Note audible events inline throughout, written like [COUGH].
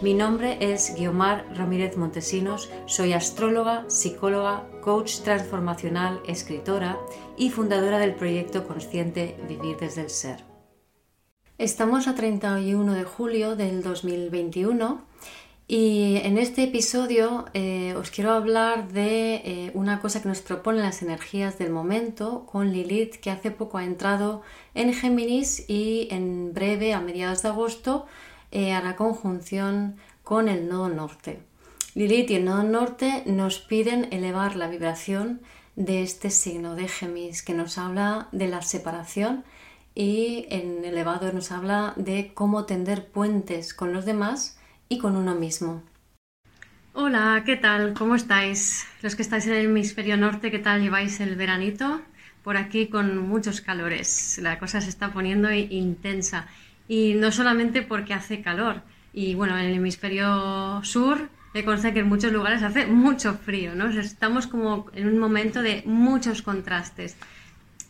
Mi nombre es Guiomar Ramírez Montesinos, soy astróloga, psicóloga, coach transformacional, escritora y fundadora del proyecto consciente Vivir desde el Ser. Estamos a 31 de julio del 2021 y en este episodio eh, os quiero hablar de eh, una cosa que nos proponen las energías del momento con Lilith que hace poco ha entrado en Géminis y en breve, a mediados de agosto, eh, hará conjunción con el nodo norte. Lilith y el nodo norte nos piden elevar la vibración de este signo de Géminis que nos habla de la separación y en elevado nos habla de cómo tender puentes con los demás y con uno mismo. Hola, ¿qué tal? ¿Cómo estáis? Los que estáis en el hemisferio norte, ¿qué tal lleváis el veranito? Por aquí con muchos calores. La cosa se está poniendo intensa. Y no solamente porque hace calor. Y bueno, en el hemisferio sur me consta que en muchos lugares hace mucho frío, ¿no? estamos como en un momento de muchos contrastes.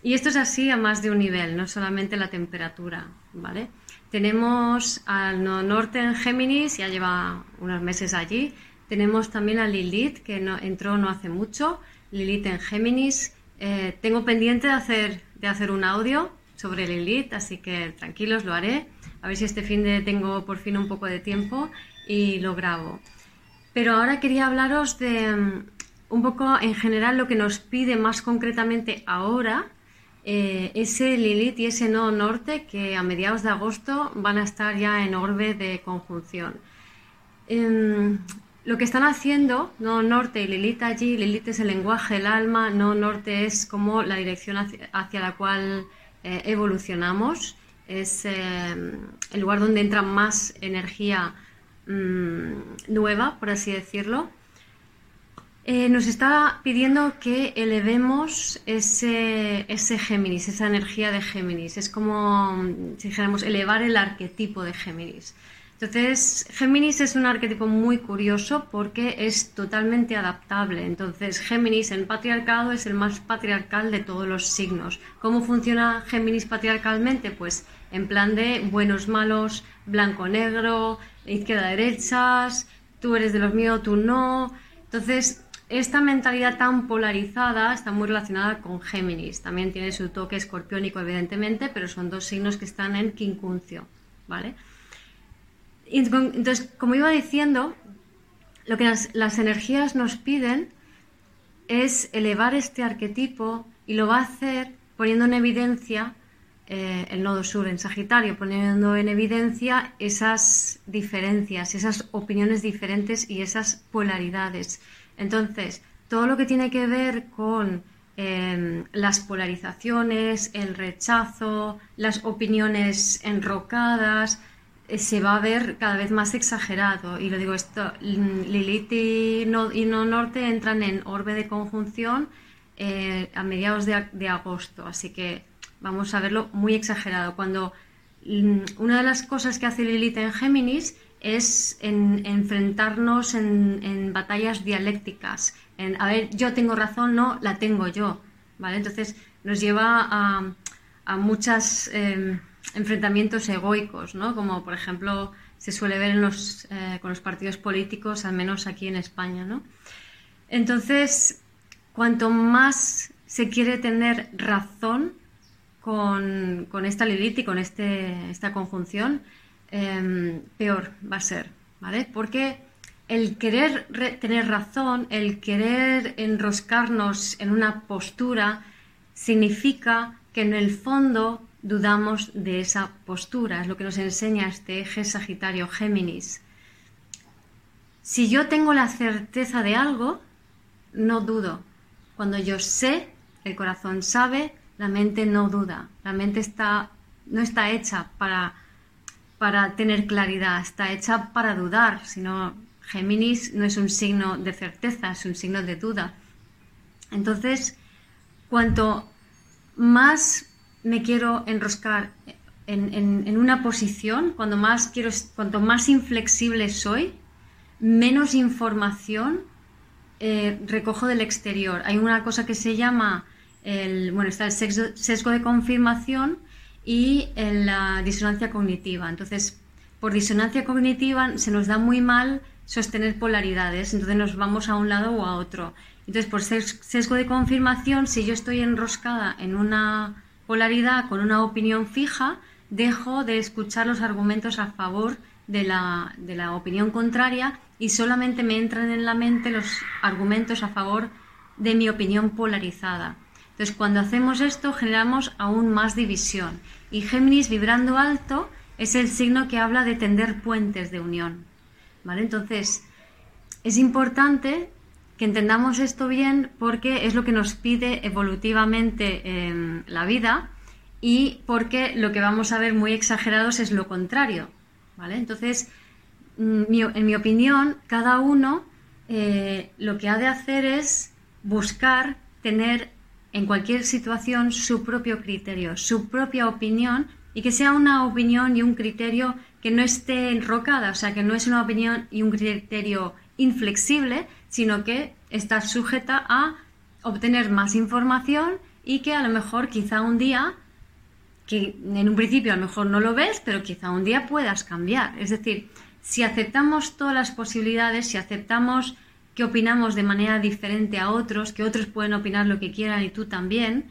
Y esto es así a más de un nivel, no solamente la temperatura, ¿vale? Tenemos al norte en Géminis, ya lleva unos meses allí. Tenemos también a Lilith, que no, entró no hace mucho. Lilith en Géminis. Eh, tengo pendiente de hacer, de hacer un audio sobre Lilith, así que tranquilos, lo haré. A ver si este fin de tengo por fin un poco de tiempo y lo grabo. Pero ahora quería hablaros de mm, un poco en general lo que nos pide más concretamente ahora eh, ese Lilith y ese nodo norte que a mediados de agosto van a estar ya en orbe de conjunción. Em, lo que están haciendo, no norte y Lilith allí, Lilith es el lenguaje del alma, no norte es como la dirección hacia la cual eh, evolucionamos, es eh, el lugar donde entra más energía mm, nueva, por así decirlo. Eh, nos está pidiendo que elevemos ese, ese Géminis, esa energía de Géminis. Es como si dijéramos elevar el arquetipo de Géminis. Entonces, Géminis es un arquetipo muy curioso porque es totalmente adaptable. Entonces, Géminis en patriarcado es el más patriarcal de todos los signos. ¿Cómo funciona Géminis patriarcalmente? Pues en plan de buenos, malos, blanco-negro, izquierda-derechas, tú eres de los míos, tú no. Entonces, esta mentalidad tan polarizada está muy relacionada con Géminis. También tiene su toque escorpiónico, evidentemente, pero son dos signos que están en quincuncio, ¿vale? Entonces, como iba diciendo, lo que las, energías nos piden es elevar este arquetipo y lo va a hacer poniendo en evidencia eh, el nodo sur en Sagitario, poniendo en evidencia esas diferencias, esas opiniones diferentes y esas polaridades. Entonces, todo lo que tiene que ver con em, las polarizaciones, el rechazo, las opiniones enrocadas, se va a ver cada vez más exagerado. Y lo digo esto, Lilith y no, Norte entran en orbe de conjunción eh, a mediados de, agosto, así que vamos a verlo muy exagerado. Cuando mm, una de las cosas que hace Lilith en Géminis es en, enfrentarnos en, batallas dialécticas, en, a ver, yo tengo razón, no, la tengo yo, ¿vale? Entonces nos lleva a, a muchas... Em, enfrentamientos egoicos, ¿no? como por ejemplo se suele ver eh, con los partidos políticos, al menos aquí en España. Entonces, cuanto más se quiere tener razón con, con esta Lilith y con este, esta conjunción, em, peor va a ser, ¿vale? Porque el querer tener razón, el querer enroscarnos en una postura, significa que en el fondo dudamos de esa postura, es lo que nos enseña este eje Sagitario Géminis. Si yo tengo la certeza de algo, no dudo. Cuando yo sé, el corazón sabe, la mente no duda. La mente está, no está hecha para, para tener claridad, está hecha para dudar, si no Géminis no es un signo de certeza, es un signo de duda. Entonces, cuanto más me quiero enroscar en, una posición, cuando más quiero, cuanto más inflexible soy, menos información eh, recojo del exterior. Hay una cosa que se llama el, bueno, está el sesgo, de confirmación y la disonancia cognitiva. Entonces, por disonancia cognitiva se nos da muy mal sostener polaridades, entonces nos vamos a un lado o a otro. Entonces, por sesgo de confirmación, si yo estoy enroscada en una polaridad con una opinión fija, dejo de escuchar los argumentos a favor de la, de la opinión contraria y solamente me entran en la mente los argumentos a favor de mi opinión polarizada. Entonces, cuando hacemos esto, generamos aún más división. Y Géminis vibrando alto es el signo que habla de tender puentes de unión. ¿Vale? Entonces, es importante que entendamos esto bien porque es lo que nos pide evolutivamente em, la vida y porque lo que vamos a ver muy exagerados es lo contrario. ¿Vale? Entonces, mm, en mi opinión, cada uno eh, lo que ha de hacer es buscar tener en cualquier situación su propio criterio, su propia opinión y que sea una opinión y un criterio que no esté enrocada, o sea, que no es una opinión y un criterio inflexible, sino que está sujeta a obtener más información y que a lo mejor quizá un día, que en un principio a lo mejor no lo ves, pero quizá un día puedas cambiar. Es decir, si aceptamos todas las posibilidades, si aceptamos que opinamos de manera diferente a otros, que otros pueden opinar lo que quieran y tú también,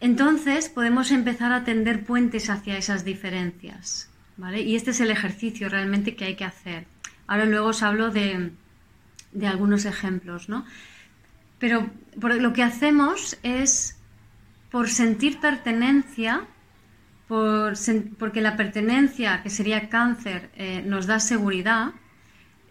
entonces podemos empezar a tender puentes hacia esas diferencias. ¿vale? Y este es el ejercicio realmente que hay que hacer. Ahora luego os hablo de, algunos ejemplos, ¿no? Pero lo que hacemos es, por sentir pertenencia, porque la pertenencia, que sería cáncer, eh, nos da seguridad,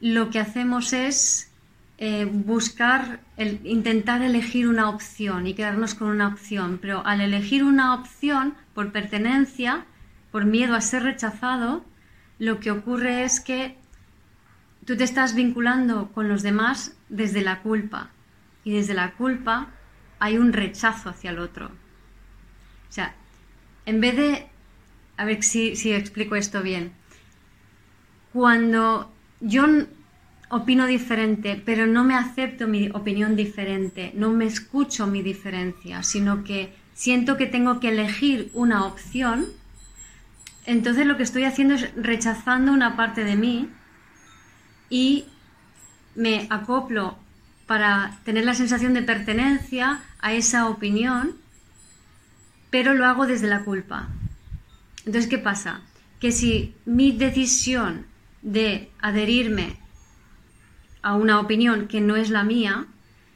lo que hacemos es eh, buscar, intentar elegir una opción y quedarnos con una opción, pero al elegir una opción por pertenencia, por miedo a ser rechazado, lo que ocurre es que tú te estás vinculando con los demás desde la culpa y desde la culpa hay un rechazo hacia el otro. O sea, en vez de, a ver si, si explico esto bien, cuando yo opino diferente, pero no me acepto mi opinión diferente, no me escucho mi diferencia, sino que siento que tengo que elegir una opción, entonces lo que estoy haciendo es rechazando una parte de mí y me acoplo para tener la sensación de pertenencia a esa opinión, pero lo hago desde la culpa. Entonces, ¿qué pasa? Que si mi decisión de adherirme a una opinión que no es la mía,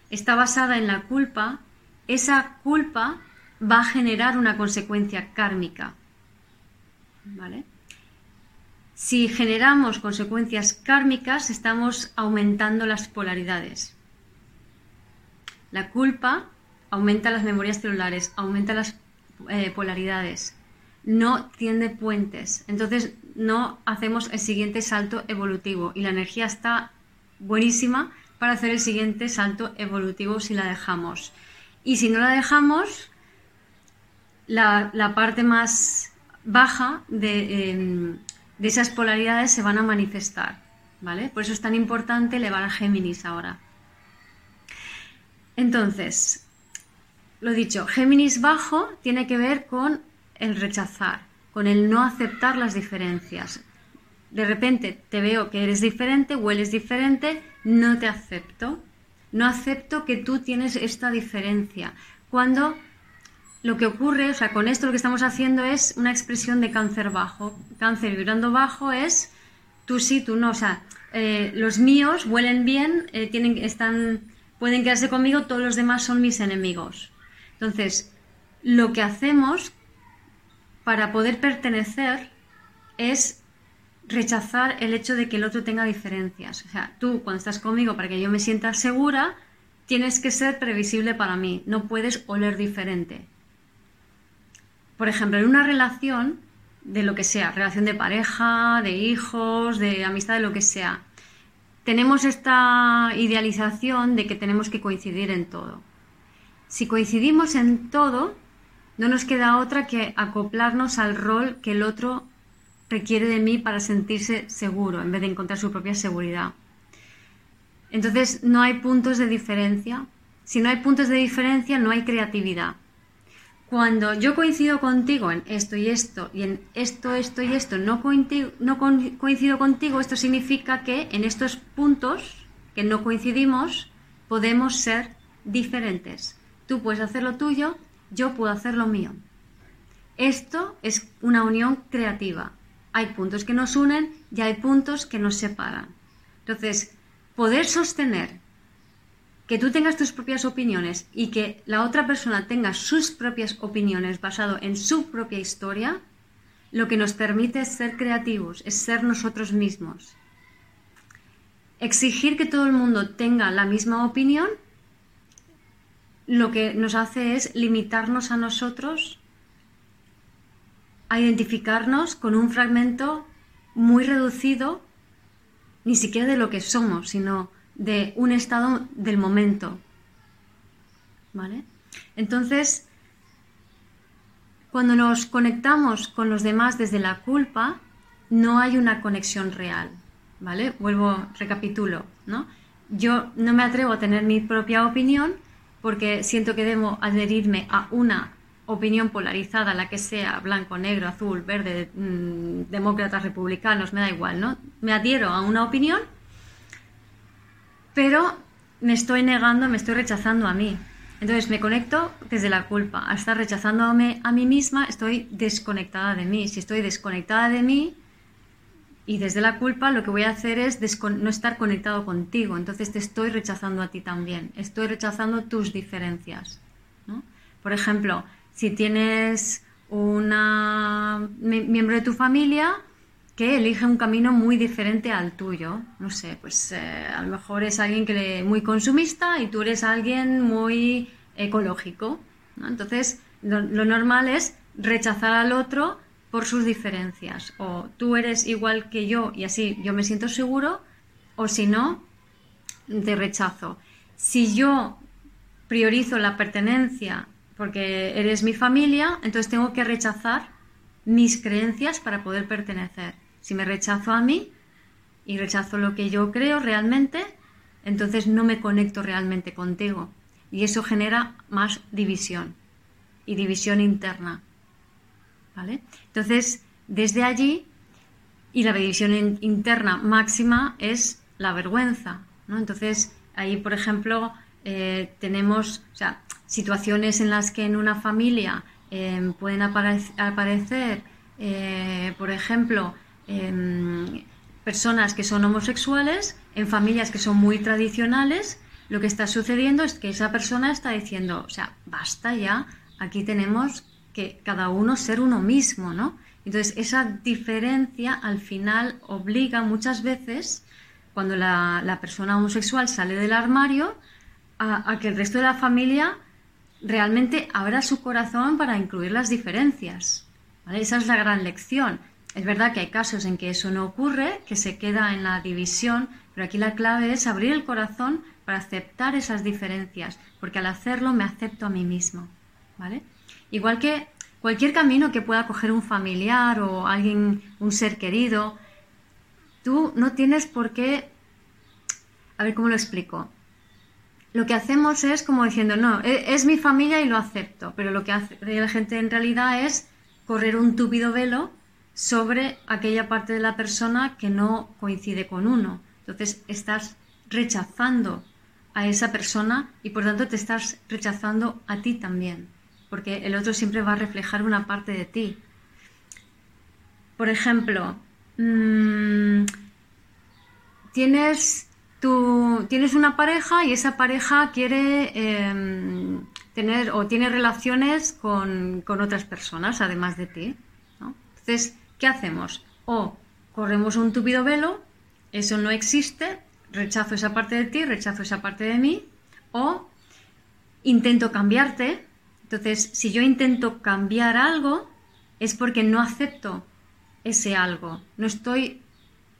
está basada en la culpa, esa culpa va a generar una consecuencia kármica. ¿Vale? Si generamos consecuencias kármicas, estamos aumentando las polaridades. La culpa aumenta las memorias celulares, aumenta las eh, polaridades, no tiende puentes. Entonces no hacemos el siguiente salto evolutivo y la energía está buenísima para hacer el siguiente salto evolutivo si la dejamos. Y si no la dejamos, la, parte más baja em, de, esas polaridades se van a manifestar. ¿vale? Por eso es tan importante elevar a Géminis ahora. Entonces, lo dicho, Géminis bajo tiene que ver con el rechazar, con el no aceptar las diferencias de repente te veo que eres diferente, hueles diferente, no te acepto. No acepto que tú tienes esta diferencia. Cuando lo que ocurre, o sea, con esto lo que estamos haciendo es una expresión de cáncer bajo. Cáncer vibrando bajo es tú sí, tú no. O sea, eh, los míos huelen bien, eh, tienen, están, pueden quedarse conmigo, todos los demás son mis enemigos. Entonces, lo que hacemos para poder pertenecer es rechazar el hecho de que el otro tenga diferencias. O sea, tú cuando estás conmigo para que yo me sienta segura, tienes que ser previsible para mí, no puedes oler diferente. Por ejemplo, en una relación de lo que sea, relación de pareja, de hijos, de amistad, de lo que sea, tenemos esta idealización de que tenemos que coincidir en todo. Si coincidimos en todo, no nos queda otra que acoplarnos al rol que el otro requiere de mí para sentirse seguro, en vez de encontrar su propia seguridad. Entonces, no hay puntos de diferencia. Si no hay puntos de diferencia, no hay creatividad. Cuando yo coincido contigo en esto y esto, y en esto, esto y esto, no, no coincido contigo, esto significa que en estos puntos que no coincidimos, podemos ser diferentes. Tú puedes hacer lo tuyo, yo puedo hacer lo mío. Esto es una unión creativa. Hay puntos que nos unen y hay puntos que nos separan. Entonces, poder sostener que tú tengas tus propias opiniones y que la otra persona tenga sus propias opiniones basado en su propia historia, lo que nos permite es ser creativos, es ser nosotros mismos. Exigir que todo el mundo tenga la misma opinión, lo que nos hace es limitarnos a nosotros a identificarnos con un fragmento muy reducido, ni siquiera de lo que somos, sino de un estado del momento. ¿Vale? Entonces, cuando nos conectamos con los demás desde la culpa, no hay una conexión real. ¿Vale? Vuelvo, recapitulo, ¿no? Yo no me atrevo a tener mi propia opinión porque siento que debo adherirme a una opinión polarizada, la que sea, blanco, negro, azul, verde, mm, demócratas, republicanos, me da igual, ¿no? Me adhiero a una opinión pero me estoy negando, me estoy rechazando a mí. Entonces me conecto desde la culpa. Al estar rechazándome a mí misma, estoy desconectada de mí. Si estoy desconectada de mí y desde la culpa, lo que voy a hacer es no estar conectado contigo. Entonces te estoy rechazando a ti también. Estoy rechazando tus diferencias. Por ejemplo, si tienes una miembro de tu familia que elige un camino muy diferente al tuyo. No sé, pues eh, a lo mejor es alguien que muy consumista y tú eres alguien muy ecológico. Entonces, lo, normal es rechazar al otro por sus diferencias. O tú eres igual que yo y así yo me siento seguro, o si no, te rechazo. Si yo priorizo la pertenencia porque eres mi familia, entonces tengo que rechazar mis creencias para poder pertenecer. Si me rechazo a mí y rechazo lo que yo creo realmente, entonces no me conecto realmente contigo. Y eso genera más división y división interna. ¿Vale? Entonces, desde allí, y la división interna máxima es la vergüenza. ¿no? Entonces, ahí, por ejemplo, eh, tenemos situaciones en las que en una familia eh, pueden aparecer, eh, por ejemplo, Personas que son homosexuales, en familias que son muy tradicionales, lo que está sucediendo es que esa persona está diciendo, o sea, basta ya, aquí tenemos que cada uno ser uno mismo, ¿no? Entonces, esa diferencia al final obliga muchas veces, cuando la, persona homosexual sale del armario, a, que el resto de la familia realmente abra su corazón para incluir las diferencias. Esa es la gran lección. Es verdad que hay casos en que eso no ocurre, que se queda en la división, pero aquí la clave es abrir el corazón para aceptar esas diferencias, porque al hacerlo me acepto a mí mismo, ¿vale? Igual que cualquier camino que pueda coger un familiar o alguien, un ser querido, tú no tienes por qué, a ver cómo lo explico. Lo que hacemos es como diciendo, no, e, es mi familia y lo acepto, pero lo que hace la gente en realidad es correr un túpido velo sobre aquella parte de la persona que no coincide con uno. Entonces estás rechazando a esa persona y por tanto te estás rechazando a ti también, porque el otro siempre va a reflejar una parte de ti. Por ejemplo, mm, tienes, tienes una pareja y esa pareja quiere em, tener o tiene relaciones con, otras personas además de ti. Entonces, ¿Qué hacemos? O corremos un tupido velo, eso no existe, rechazo esa parte de ti, rechazo esa parte de mí, o intento cambiarte. Entonces, si yo intento cambiar algo, es porque no acepto ese algo, no estoy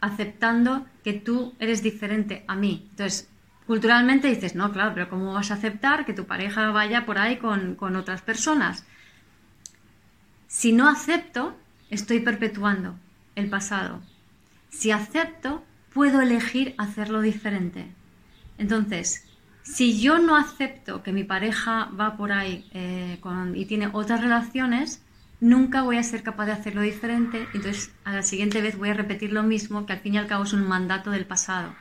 aceptando que tú eres diferente a mí. Entonces, culturalmente dices, no, claro, pero ¿cómo vas a aceptar que tu pareja vaya por ahí con, con otras personas? Si no acepto, estoy perpetuando el pasado. Si acepto, puedo elegir hacerlo diferente. Entonces, si yo no acepto que mi pareja va por ahí eh, y tiene otras relaciones, nunca voy a ser capaz de hacerlo diferente. Entonces, a la siguiente vez voy a repetir lo mismo, que al fin y al cabo es un mandato del pasado.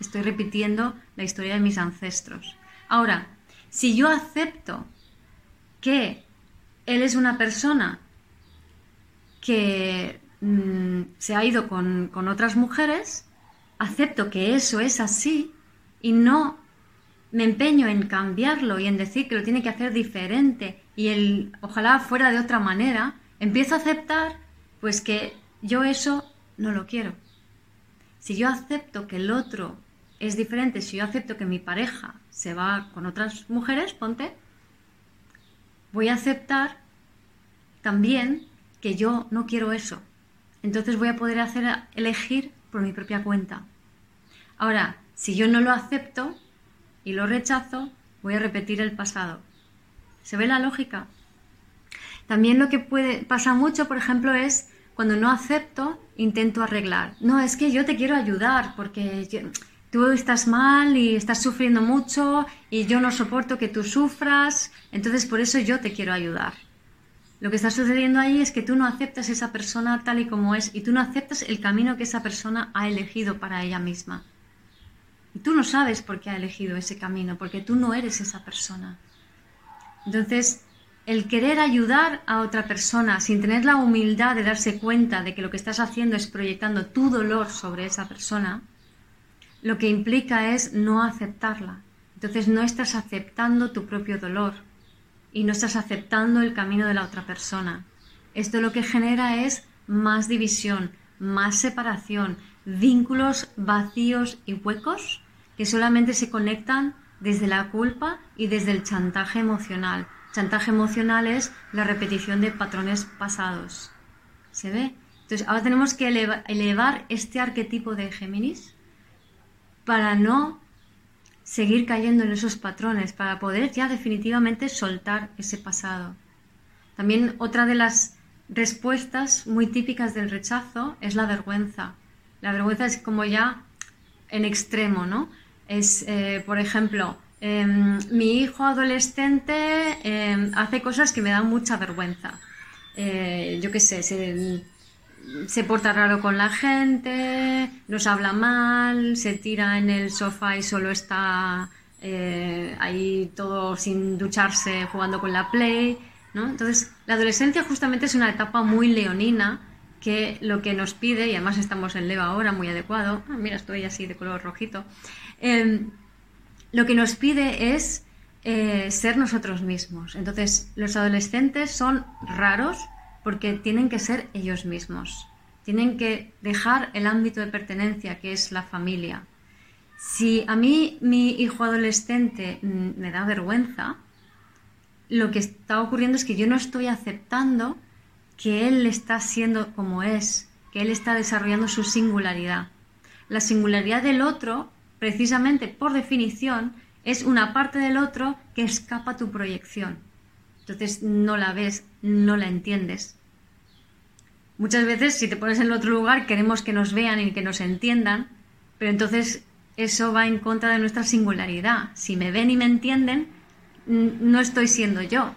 Estoy repitiendo la historia de mis ancestros. Ahora, si yo acepto que él es una persona que mm, se ha ido con, con otras mujeres, acepto que eso es así y no me empeño en cambiarlo y en decir que lo tiene que hacer diferente y el ojalá fuera de otra manera, empiezo a aceptar pues que yo eso no lo quiero. Si yo acepto que el otro es diferente, si yo acepto que mi pareja se va con otras mujeres, ponte, voy a aceptar también que yo no quiero eso. Entonces voy a poder hacer elegir por mi propia cuenta. Ahora, si yo no lo acepto, y lo rechazo, voy a repetir el pasado. ¿Se ve la lógica? También lo que puede pasa mucho, por ejemplo, es cuando no acepto, intento arreglar. No, es que yo te quiero ayudar porque tú estás mal y estás sufriendo mucho y yo no soporto que tú sufras, entonces por eso yo te quiero ayudar. Lo que está sucediendo ahí es que tú no aceptas esa persona tal y como es y tú no aceptas el camino que esa persona ha elegido para ella misma. Y tú no sabes por qué ha elegido ese camino, porque tú no eres esa persona. Entonces, el querer ayudar a otra persona sin tener la humildad de darse cuenta de que lo que estás haciendo es proyectando tu dolor sobre esa persona, lo que implica es no aceptarla. Entonces no estás aceptando tu propio dolor y no estás aceptando el camino de la otra persona. Esto lo que genera es más división, más separación, vínculos vacíos y huecos que solamente se conectan desde la culpa y desde el chantaje emocional. Chantaje emocional es la repetición de patrones pasados. ¿Se ve? Entonces, ahora tenemos que elevar este arquetipo de Géminis para no seguir cayendo en esos patrones, para poder ya definitivamente soltar ese pasado. También otra de las respuestas muy típicas del rechazo es la vergüenza. La vergüenza es como ya en extremo, ¿no? es, eh, por ejemplo, em, mi hijo adolescente em, hace cosas que me dan mucha vergüenza. Eh, yo qué sé, se, porta raro con la gente, nos habla mal, se tira en el sofá y solo está eh, ahí todo sin ducharse jugando con la play. ¿no? Entonces, la adolescencia justamente es una etapa muy leonina que lo que nos pide, y además estamos en Leo ahora, muy adecuado, ah, mira, estoy así de color rojito, Em, lo que nos pide es eh, ser nosotros mismos. Entonces, los adolescentes son raros porque tienen que ser ellos mismos. Tienen que dejar el ámbito de pertenencia que es la familia. Si a mí mi hijo adolescente mm, me da vergüenza, lo que está ocurriendo es que yo no estoy aceptando que él está siendo como es, que él está desarrollando su singularidad. La singularidad del otro precisamente por definición, es una parte del otro que escapa a tu proyección. Entonces no la ves, no la entiendes. Muchas veces si te pones en otro lugar queremos que nos vean y que nos entiendan, pero entonces eso va en contra de nuestra singularidad. Si me ven y me entienden, no estoy siendo yo.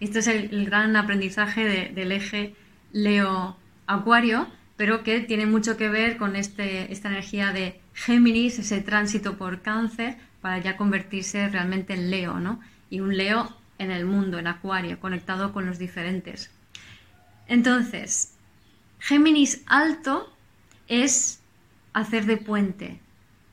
Este es el, gran aprendizaje del eje Leo-Acuario, pero que tiene mucho que ver con este, esta energía de Géminis, ese tránsito por cáncer, para ya convertirse realmente en Leo, ¿no? Y un Leo en el mundo, en Acuario, conectado con los diferentes. Entonces, Géminis alto es hacer de puente,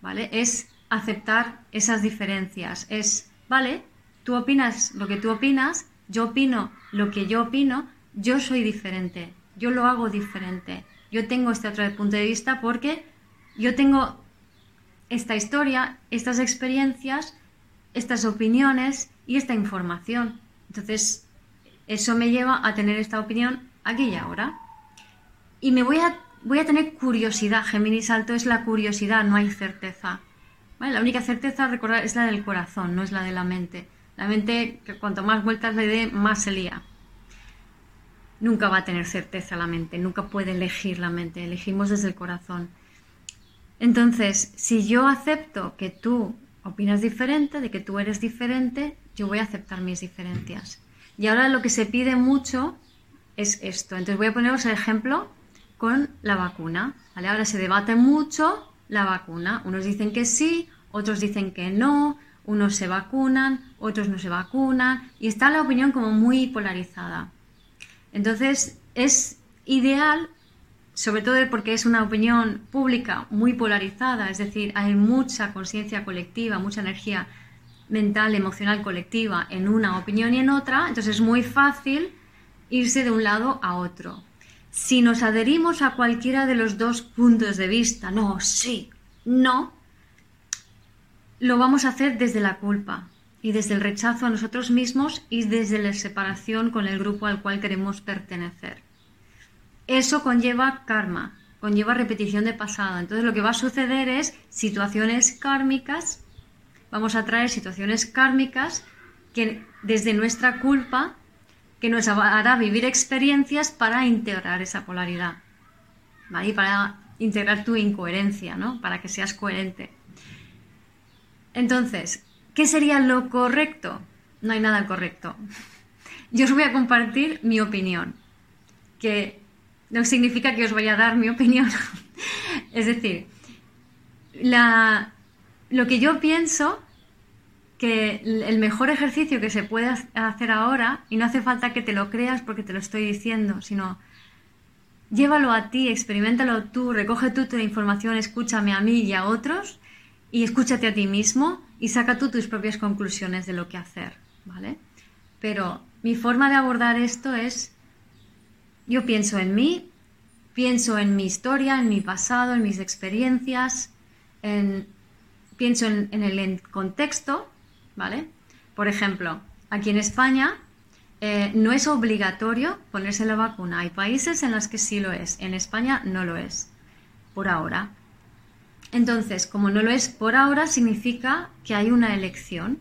¿vale? Es aceptar esas diferencias, es, vale, tú opinas lo que tú opinas, yo opino lo que yo opino, yo soy diferente, yo lo hago diferente, yo tengo este otro punto de vista porque yo tengo esta historia, estas experiencias, estas opiniones y esta información. Entonces, eso me lleva a tener esta opinión aquí y ahora. Y me voy a voy a tener curiosidad. Géminis alto es la curiosidad, no hay certeza. La única certeza, recordar, es la del corazón, no es la de la mente. La mente, cuanto más vueltas le dé, más se lía. Nunca va a tener certeza la mente, nunca puede elegir la mente, elegimos desde el corazón. Entonces, si yo acepto que tú opinas diferente, de que tú eres diferente, yo voy a aceptar mis diferencias. Y ahora lo que se pide mucho es esto. Entonces voy a poneros el ejemplo con la vacuna. Ahora se debate mucho la vacuna. Unos dicen que sí, otros dicen que no, unos se vacunan, otros no se vacunan y está la opinión como muy polarizada. Entonces es ideal, sobre todo porque es una opinión pública muy polarizada, es decir, hay mucha conciencia colectiva, mucha energía mental, emocional colectiva en una opinión y en otra, entonces es muy fácil irse de un lado a otro. Si nos adherimos a cualquiera de los dos puntos de vista, no, sí, no, lo vamos a hacer desde la culpa y desde el rechazo a nosotros mismos y desde la separación con el grupo al cual queremos pertenecer. Eso conlleva karma, conlleva repetición de pasado. Entonces lo que va a suceder es situaciones kármicas, vamos a traer situaciones kármicas que desde nuestra culpa que nos hará vivir experiencias para integrar esa polaridad, ¿vale? para integrar tu incoherencia, ¿no? Para que seas coherente. Entonces, ¿qué sería lo correcto? No hay nada correcto. [LAUGHS] Yo os voy a compartir mi opinión, que no significa que os vaya a dar mi opinión. [LAUGHS] es decir, lo que yo pienso que el mejor ejercicio que se puede hacer ahora, y no hace falta que te lo creas porque te lo estoy diciendo, sino llévalo a ti, experimentalo tú, recoge tú tu información, escúchame a mí y a otros, y escúchate a ti mismo y saca tú tus propias conclusiones de lo que hacer, ¿vale? Pero mi forma de abordar esto es, yo pienso en mí, pienso en mi historia, en mi pasado, en mis experiencias, pienso en el contexto Por ejemplo, aquí en España eh, no es obligatorio ponerse la vacuna. Hay países en los que sí lo es. En España no lo es, por ahora. Entonces, como no lo es por ahora, significa que hay una elección.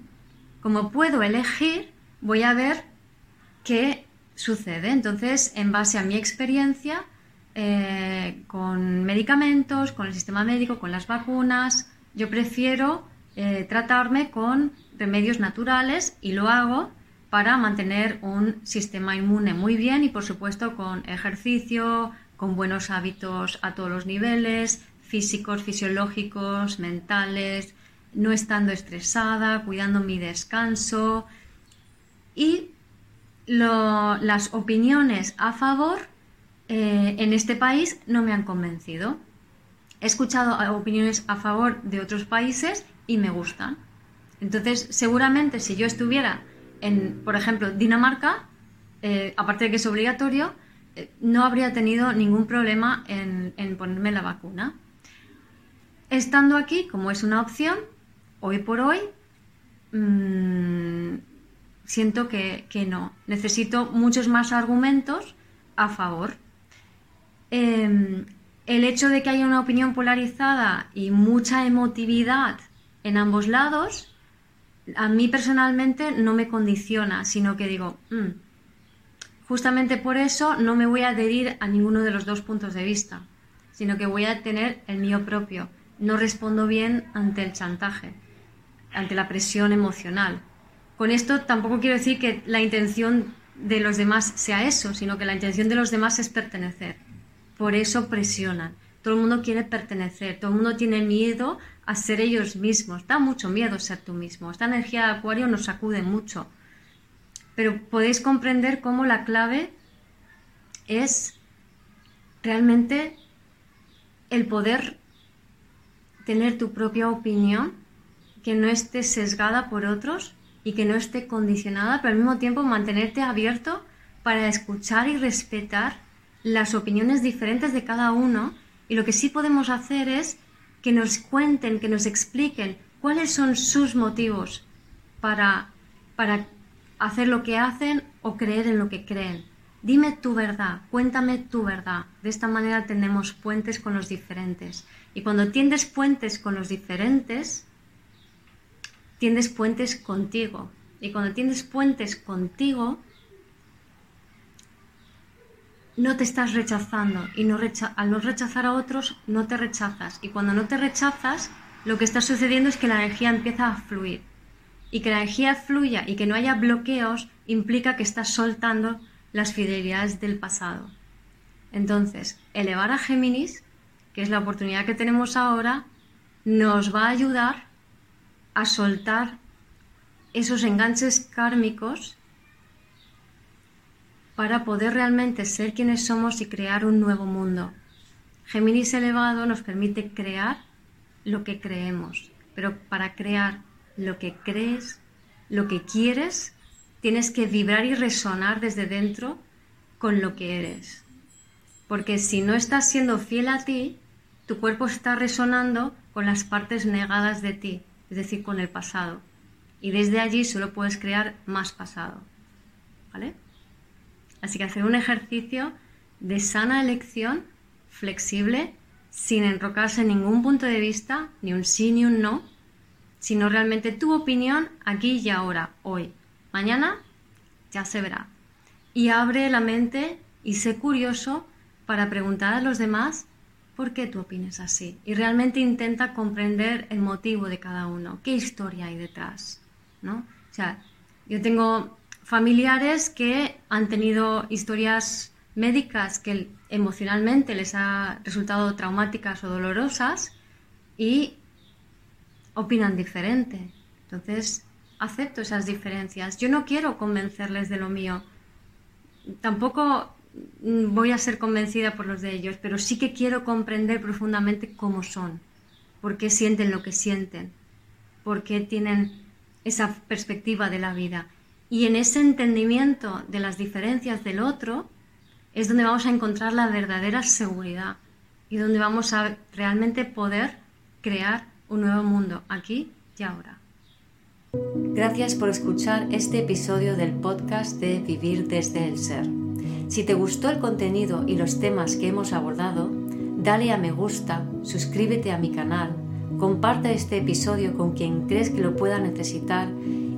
Como puedo elegir, voy a ver qué sucede. Entonces, en base a mi experiencia eh, con medicamentos, con el sistema médico, con las vacunas, yo prefiero eh, tratarme con remedios naturales y lo hago para mantener un sistema inmune muy bien y por supuesto con ejercicio, con buenos hábitos a todos los niveles, físicos, fisiológicos, mentales, no estando estresada, cuidando mi descanso y las opiniones a favor eh, en este país no me han convencido. He escuchado opiniones a favor de otros países y me gustan. Entonces, seguramente si yo estuviera en, por ejemplo, Dinamarca, eh, aparte de que es obligatorio, eh, no habría tenido ningún problema en, ponerme la vacuna. Estando aquí, como es una opción, hoy por hoy, mm, siento que, no. Necesito muchos más argumentos a favor. Em, el hecho de que haya una opinión polarizada y mucha emotividad en ambos lados a mí personalmente no me condiciona, sino que digo, mm, justamente por eso no me voy a adherir a ninguno de los dos puntos de vista, sino que voy a tener el mío propio. No respondo bien ante el chantaje, ante la presión emocional. Con esto tampoco quiero decir que la intención de los demás sea eso, sino que la intención de los demás es pertenecer. Por eso presionan. Todo el mundo quiere pertenecer, todo el mundo tiene miedo a ser ellos mismos. Da mucho miedo ser tú mismo. Esta energía de acuario nos sacude mucho. Pero podéis comprender cómo la clave es realmente el poder tener tu propia opinión, que no esté sesgada por otros y que no esté condicionada, pero al mismo tiempo mantenerte abierto para escuchar y respetar las opiniones diferentes de cada uno. Y lo que sí podemos hacer es que nos cuenten, que nos expliquen cuáles son sus motivos para, para hacer lo que hacen o creer en lo que creen. Dime tu verdad, cuéntame tu verdad. De esta manera tenemos puentes con los diferentes. Y cuando tiendes puentes con los diferentes, tiendes puentes contigo. Y cuando tienes puentes contigo, no te estás rechazando. Y no al no rechazar a otros, no te rechazas. Y cuando no te rechazas, lo que está sucediendo es que la energía empieza a fluir. Y que la energía fluya y que no haya bloqueos implica que estás soltando las fidelidades del pasado. Entonces, elevar a Géminis, que es la oportunidad que tenemos ahora, nos va a ayudar a soltar esos enganches kármicos para poder realmente ser quienes somos y crear un nuevo mundo. Géminis elevado nos permite crear lo que creemos, pero para crear lo que crees, lo que quieres, tienes que vibrar y resonar desde dentro con lo que eres. Porque si no estás siendo fiel a ti, tu cuerpo está resonando con las partes negadas de ti, es decir, con el pasado. Y desde allí solo puedes crear más pasado. ¿Vale? Así que hacer un ejercicio de sana elección, flexible, sin enrocarse en ningún punto de vista, ni un sí ni un no, sino realmente tu opinión aquí y ahora, hoy. Mañana ya se verá. Y abre la mente y sé curioso para preguntar a los demás por qué tú opinas así. Y realmente intenta comprender el motivo de cada uno, qué historia hay detrás. ¿no? O sea, yo tengo familiares que han tenido historias médicas que emocionalmente les ha resultado traumáticas o dolorosas y opinan diferente. Entonces, acepto esas diferencias. Yo no quiero convencerles de lo mío. Tampoco voy a ser convencida por los de ellos, pero sí que quiero comprender profundamente cómo son, por qué sienten lo que sienten, por qué tienen esa perspectiva de la vida. Y en ese entendimiento de las diferencias del otro es donde vamos a encontrar la verdadera seguridad y donde vamos a realmente poder crear un nuevo mundo aquí y ahora. Gracias por escuchar este episodio del podcast de Vivir desde el Ser. Si te gustó el contenido y los temas que hemos abordado, dale a me gusta, suscríbete a mi canal, comparte este episodio con quien crees que lo pueda necesitar